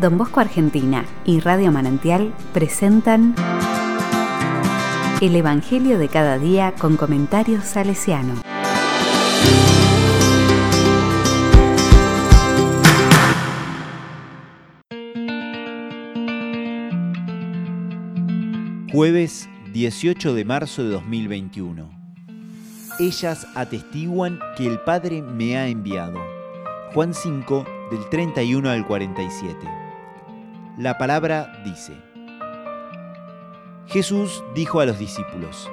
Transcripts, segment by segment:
Don Bosco Argentina y Radio Manantial presentan El Evangelio de cada día con comentarios salesiano. Jueves 18 de marzo de 2021. Ellas atestiguan que el Padre me ha enviado. Juan 5 del 31 al 47. La palabra dice, Jesús dijo a los discípulos,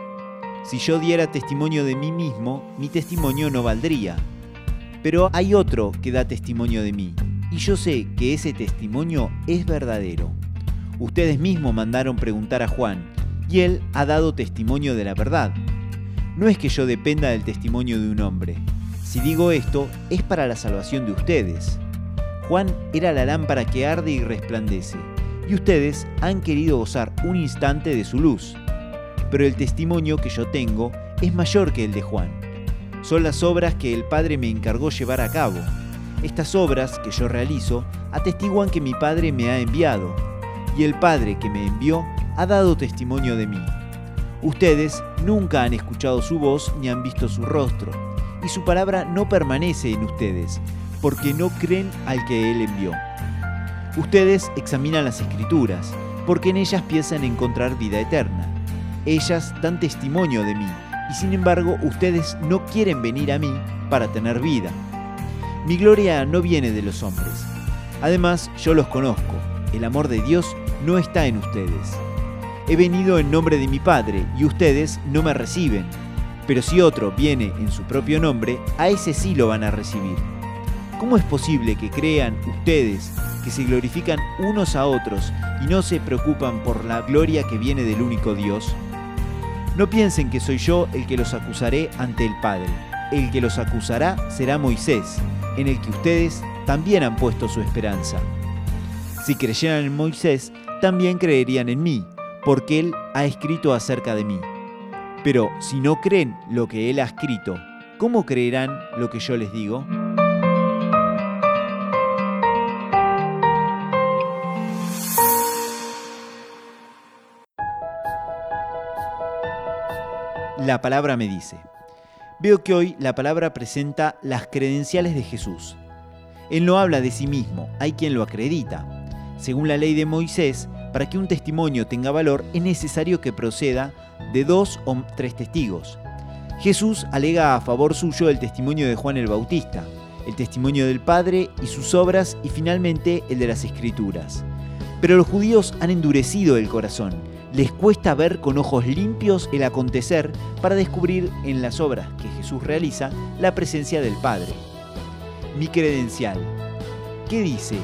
Si yo diera testimonio de mí mismo, mi testimonio no valdría. Pero hay otro que da testimonio de mí, y yo sé que ese testimonio es verdadero. Ustedes mismos mandaron preguntar a Juan, y él ha dado testimonio de la verdad. No es que yo dependa del testimonio de un hombre. Si digo esto, es para la salvación de ustedes. Juan era la lámpara que arde y resplandece, y ustedes han querido gozar un instante de su luz. Pero el testimonio que yo tengo es mayor que el de Juan. Son las obras que el Padre me encargó llevar a cabo. Estas obras que yo realizo atestiguan que mi Padre me ha enviado y el Padre que me envió ha dado testimonio de mí. Ustedes nunca han escuchado su voz ni han visto su rostro, y su palabra no permanece en ustedes, porque no creen al que Él envió. Ustedes examinan las escrituras, porque en ellas piensan encontrar vida eterna. Ellas dan testimonio de mí, y sin embargo ustedes no quieren venir a mí para tener vida. Mi gloria no viene de los hombres. Además, yo los conozco. El amor de Dios no está en ustedes. He venido en nombre de mi Padre y ustedes no me reciben. Pero si otro viene en su propio nombre, a ese sí lo van a recibir. ¿Cómo es posible que crean ustedes que se glorifican unos a otros y no se preocupan por la gloria que viene del único Dios? No piensen que soy yo el que los acusaré ante el Padre. El que los acusará será Moisés, en el que ustedes también han puesto su esperanza. Si creyeran en Moisés, también creerían en mí, porque él ha escrito acerca de mí. Pero si no creen lo que él ha escrito, ¿cómo creerán lo que yo les digo? La palabra me dice. Veo que hoy la palabra presenta las credenciales de Jesús. Él no habla de sí mismo, hay quien lo acredita. Según la ley de Moisés, para que un testimonio tenga valor es necesario que proceda de dos o tres testigos. Jesús alega a favor suyo el testimonio de Juan el Bautista, el testimonio del Padre y sus obras y finalmente el de las Escrituras. Pero los judíos han endurecido el corazón, les cuesta ver con ojos limpios el acontecer para descubrir en las obras que Jesús realiza la presencia del Padre. Mi credencial. ¿Qué dice?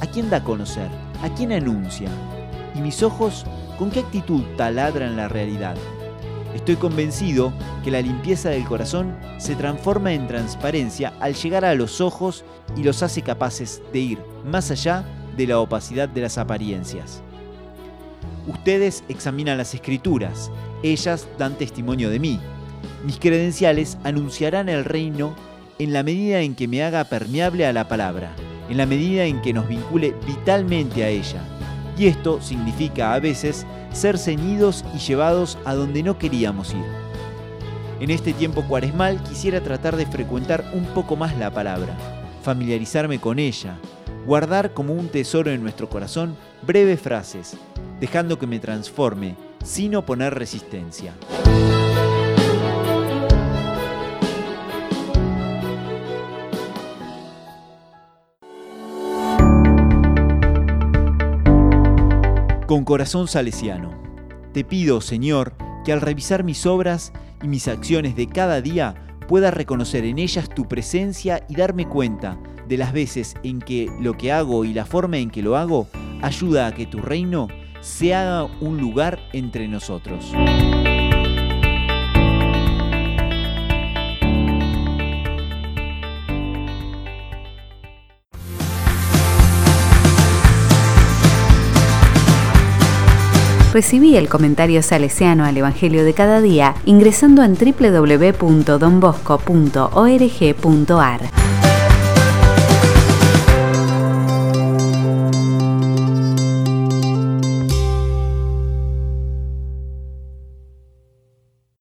¿A quién da a conocer? ¿A quién anuncia? ¿Y mis ojos con qué actitud taladran la realidad? Estoy convencido que la limpieza del corazón se transforma en transparencia al llegar a los ojos y los hace capaces de ir más allá de la opacidad de las apariencias. Ustedes examinan las escrituras, ellas dan testimonio de mí. Mis credenciales anunciarán el reino en la medida en que me haga permeable a la palabra, en la medida en que nos vincule vitalmente a ella, y esto significa a veces ser ceñidos y llevados a donde no queríamos ir. En este tiempo cuaresmal quisiera tratar de frecuentar un poco más la palabra, familiarizarme con ella, guardar como un tesoro en nuestro corazón breves frases, dejando que me transforme sin oponer resistencia. con corazón salesiano. Te pido, Señor, que al revisar mis obras y mis acciones de cada día pueda reconocer en ellas tu presencia y darme cuenta de las veces en que lo que hago y la forma en que lo hago ayuda a que tu reino se haga un lugar entre nosotros. Recibí el comentario salesiano al Evangelio de cada día ingresando en www.donbosco.org.ar.